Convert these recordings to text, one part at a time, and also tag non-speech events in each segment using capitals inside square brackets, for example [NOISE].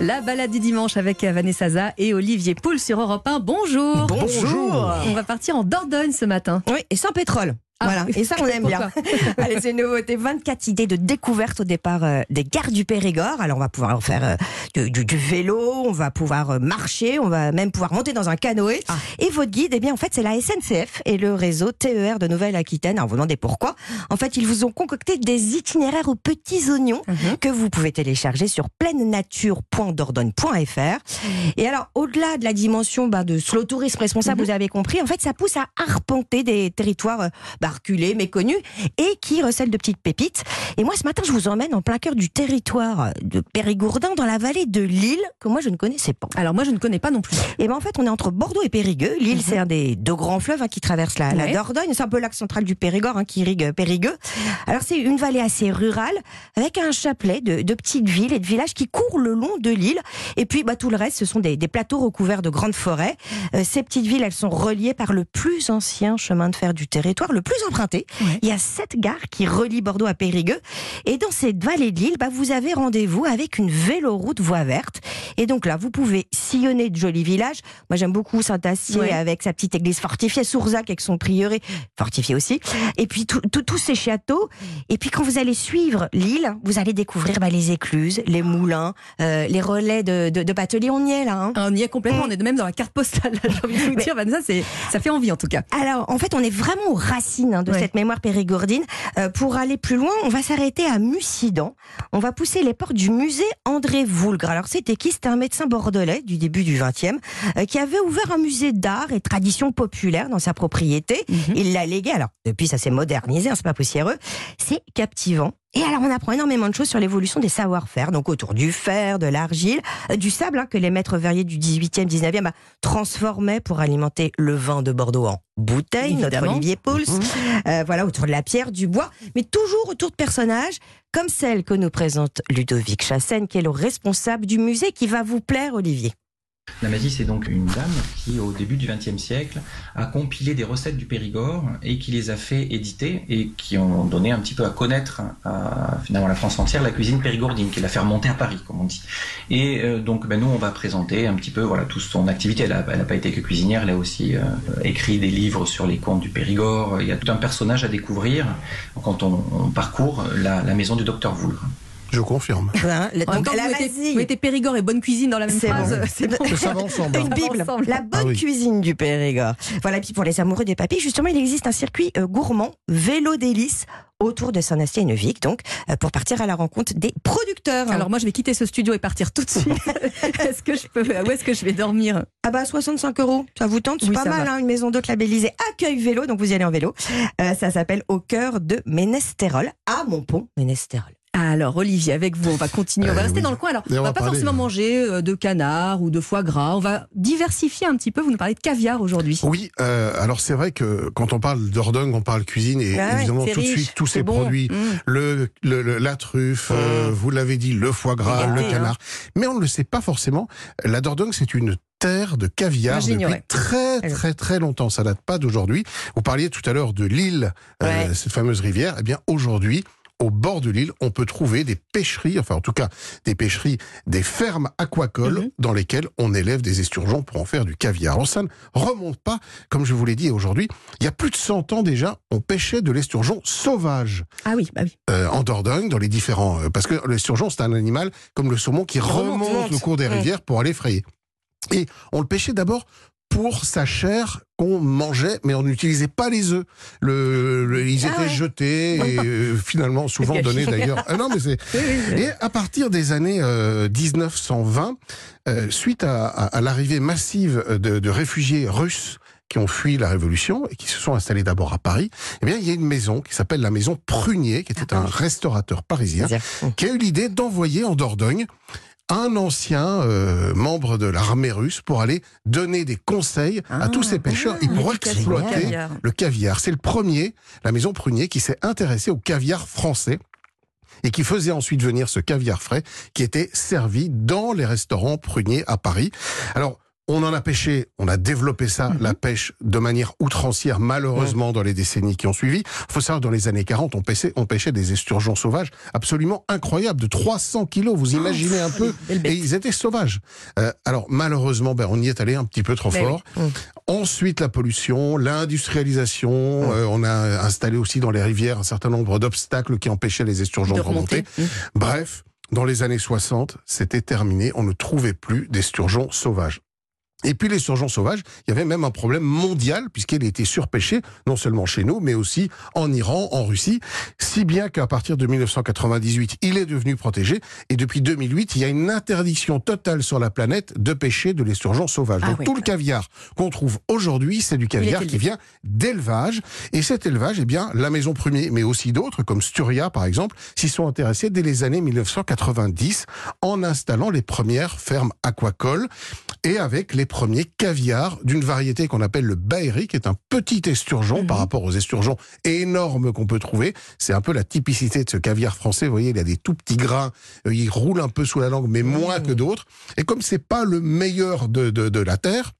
La balade du dimanche avec Vanessa Zaza et Olivier Poul sur Europe 1. Bonjour. Bonjour. On va partir en Dordogne ce matin. Oui, et sans pétrole. Ah, voilà, et ça on aime bien. [LAUGHS] Allez, c'est une nouveauté. 24 idées de découverte au départ euh, des gares du Périgord. Alors on va pouvoir faire euh, du, du- du vélo, on va pouvoir euh, marcher, on va même pouvoir monter dans un canoë. Ah. Et votre guide, eh bien en fait c'est la SNCF et le réseau TER de Nouvelle-Aquitaine. Alors vous demandez pourquoi En fait ils vous ont concocté des itinéraires aux petits oignons Mhm. que vous pouvez télécharger sur pleine-nature.dordogne.fr. Et alors, au-delà de la dimension bah, de slow tourisme responsable, vous avez compris, en fait, ça pousse à arpenter des territoires euh, bah, reculés, méconnus, et qui recèlent de petites pépites. Et moi, ce matin, je vous emmène en plein cœur du territoire de Périgourdin, dans la vallée de Lille, que moi, je ne connaissais pas. Alors moi je ne connais pas non plus. Et ben en fait, on est entre Bordeaux et Périgueux. L'île, c'est un des deux grands fleuves hein, qui traversent la. Dordogne. C'est un peu l'axe central du Périgord hein, qui irrigue euh, Périgueux. Alors c'est une vallée assez rurale avec un chapelet de, de petites villes et de villages qui courent le long de l'île. Et puis bah, tout le reste, ce sont des, des plateaux recouverts de grandes forêts. Euh, ces petites villes, elles sont reliées par le plus ancien chemin de fer du territoire, le plus emprunté. Ouais. Il y a sept gares qui relient Bordeaux à Périgueux. Et dans cette vallée de l'île, bah, vous avez rendez-vous avec une véloroute voie verte. Et donc là, vous pouvez sillonner de jolis villages. Moi, j'aime beaucoup Saint-Astier Ouais. avec sa petite église fortifiée, Sourzac avec son prieuré fortifié aussi. Et puis tous ces châteaux. Et puis quand vous allez suivre l'île, vous allez découvrir bah, les écluses, les moulins, euh, les relais de, de. On y est là. hein. On y est complètement, on est de même dans la carte postale. J'ai envie de vous dire, Vanessa, ça fait envie en tout cas. Alors, en fait, on est vraiment aux racines hein, de Ouais. cette mémoire périgourdine. Euh, pour aller plus loin, on va s'arrêter à Mussidan. On va pousser les portes du musée André Voulgre. Alors, c'était qui? C'était un médecin bordelais du début du XXe euh, qui avait ouvert un musée d'art et tradition populaire dans sa propriété. Mhm. Il l'a légué. Alors, depuis, ça s'est modernisé, hein, c'est pas poussiéreux. C'est captivant. Et alors, on apprend énormément de choses sur l'évolution des savoir-faire, donc autour du fer, de l'argile, euh, du sable, hein, que les maîtres verriers du 18e, 19e bah, transformaient pour alimenter le vin de Bordeaux en bouteille, notre. Olivier Pouls. Euh, voilà, autour de la pierre, du bois, mais toujours autour de personnages comme celle que nous présente Ludovic Chassen, qui est le responsable du musée qui va vous plaire, Olivier. Namazie, c'est donc une dame qui, au début du XXe siècle, a compilé des recettes du Périgord et qui les a fait éditer et qui ont donné un petit peu à connaître à la France entière la cuisine périgourdine, qui l'a fait remonter à Paris, comme on dit. Et euh, donc, ben, nous, on va présenter un petit peu voilà toute son activité. Elle n'a pas été que cuisinière, elle a aussi euh, écrit des livres sur les contes du Périgord. Il y a tout un personnage à découvrir quand on, parcourt la, la maison du docteur Voulgre. Je confirme. Hein, le- donc, temps, la vous mettez, Vasie, vous mettez Périgord et bonne cuisine dans la même C'est phrase. bon. C'est bon. Ça va ensemble. Une hein. Bible, ensemble. la bonne Ah oui. cuisine du Périgord. Voilà, et puis pour les amoureux des papilles, justement, il existe un circuit euh, gourmand, vélo délice, autour de Saint-Astier et Neuvik, donc, euh, pour partir à la rencontre des producteurs. Alors moi je vais quitter ce studio et partir tout de suite. [LAUGHS] est-ce que je peux Où est-ce que je vais dormir? Ah bah 65 euros, ça vous tente? C'est Oui, pas mal, hein, une maison d'hôte labellisée Accueil Vélo, donc vous y allez en vélo. Euh, ça s'appelle Au cœur de Ménestérol, à Montpont, Ménestérol. Alors Olivier, avec vous, on va continuer. On va Euh, rester oui. dans le coin. Alors, on on va pas parler, forcément manger euh, de canard ou de foie gras. On va diversifier un petit peu. Vous nous parlez de caviar aujourd'hui. Oui, euh, alors c'est vrai que quand on parle d'Ordung, on parle cuisine et Ah ouais, évidemment tout de suite tous ces bon. produits, Mmh. le, le- le- la truffe, euh, vous l'avez dit, le foie gras, le gâté, canard. Mais on ne le sait pas forcément. La Dordogne, c'est une terre de caviar Moi, depuis très très très longtemps. Ça date pas d'aujourd'hui. Vous parliez tout à l'heure de l'île, euh, cette fameuse rivière. Eh bien aujourd'hui. Au bord de l'île, on peut trouver des pêcheries, enfin en tout cas des pêcheries, des fermes aquacoles Mhm. dans lesquelles on élève des esturgeons pour en faire du caviar. Alors ça ne remonte pas, comme je vous l'ai dit aujourd'hui, il y a plus de 100 ans déjà, on pêchait de l'esturgeon sauvage Ah oui, bah oui. euh, en Dordogne, dans les différents... euh, parce que l'esturgeon, c'est un animal comme le saumon qui Remonte, le cours des rivières pour aller frayer. Et on le pêchait d'abord pour sa chair qu'on mangeait, mais on n'utilisait pas les œufs. Le, le- ils Ah étaient ouais. jetés et euh, finalement souvent donnés d'ailleurs. Ah non, mais c'est [LAUGHS] et à partir des années euh, 1920, euh, suite à, à- à l'arrivée massive de, de réfugiés russes qui ont fui la révolution et qui se sont installés d'abord à Paris, eh bien, il y a une maison qui s'appelle la maison Prunier, qui était un restaurateur parisien, qui a eu l'idée d'envoyer en Dordogne un ancien euh, membre de l'armée russe pour aller donner des conseils à Ah, tous ces pêcheurs et ah, pour exploiter caviar. le caviar. C'est le premier, la maison Prunier, qui s'est intéressé au caviar français et qui faisait ensuite venir ce caviar frais qui était servi dans les restaurants pruniers à Paris. Alors, On en a pêché, on a développé ça, Mhm. la pêche, de manière outrancière, malheureusement, dans les décennies qui ont suivi. Il faut savoir, dans les années 40, on pêchait, on pêchait des esturgeons sauvages absolument incroyables, de 300 kilos. Vous imaginez un peu Et ils étaient sauvages. Euh, alors malheureusement, ben, on y est allé un petit peu trop Ben fort. oui. Mm. Ensuite, la pollution, l'industrialisation. euh, on a installé aussi dans les rivières un certain nombre d'obstacles qui empêchaient les esturgeons De de remonter. remonter. Mmh. Bref, dans les années 60, c'était terminé. On ne trouvait plus d'esturgeons sauvages. Et puis les surgeons sauvages, il y avait même un problème mondial puisqu'il était surpêché, non seulement chez nous, mais aussi en Iran, en Russie, si bien qu'à partir de 1998, il est devenu protégé. Et depuis 2008, il y a une interdiction totale sur la planète de pêcher de l'esturgeon sauvage. Ah Donc oui. tout le caviar qu'on trouve aujourd'hui, c'est du caviar qui vient d'élevage. Et cet élevage, eh bien, la Maison Premier, mais aussi d'autres, comme Sturia par exemple, s'y sont intéressés dès les années 1990 en installant les premières fermes aquacoles et avec les premiers caviars d'une variété qu'on appelle le Baéry, qui est un petit esturgeon Mhm. par rapport aux esturgeons énormes qu'on peut trouver. C'est un peu la typicité de ce caviar français. Vous voyez, il a des tout petits grains, euh, il roule un peu sous la langue, mais moins que d'autres. Et comme c'est pas le meilleur de, de, de la terre,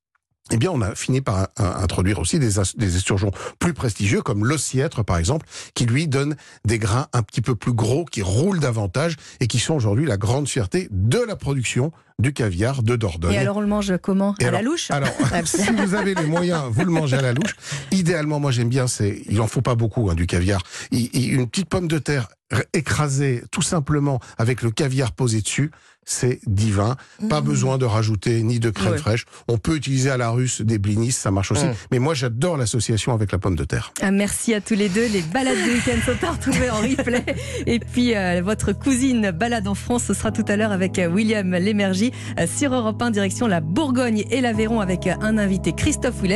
eh bien, on a fini par introduire aussi des, des esturgeons plus prestigieux, comme l'ossiètre, par exemple, qui lui donne des grains un petit peu plus gros, qui roulent davantage et qui sont aujourd'hui la grande fierté de la production du caviar de Dordogne. Et alors, on le mange comment? Et À la louche? Alors, [LAUGHS] si vous avez les moyens, vous le mangez à la louche. Idéalement, moi j'aime bien, c'est, il en faut pas beaucoup hein, du caviar. Il- il- une petite pomme de terre écrasée tout simplement avec le caviar posé dessus, c'est divin. Pas besoin de rajouter ni de crème fraîche. On peut utiliser à la russe des blinis, ça marche aussi. Mm. Mais moi j'adore l'association avec la pomme de terre. Ah, merci à tous les deux. Les balades de week-end sont à retrouver en replay. Et puis, euh, votre cousine balade en France, ce sera tout à l'heure avec euh, William Lémergie euh, sur Europe 1, direction la Bourgogne et l'Aveyron avec un invité, Christophe Willem.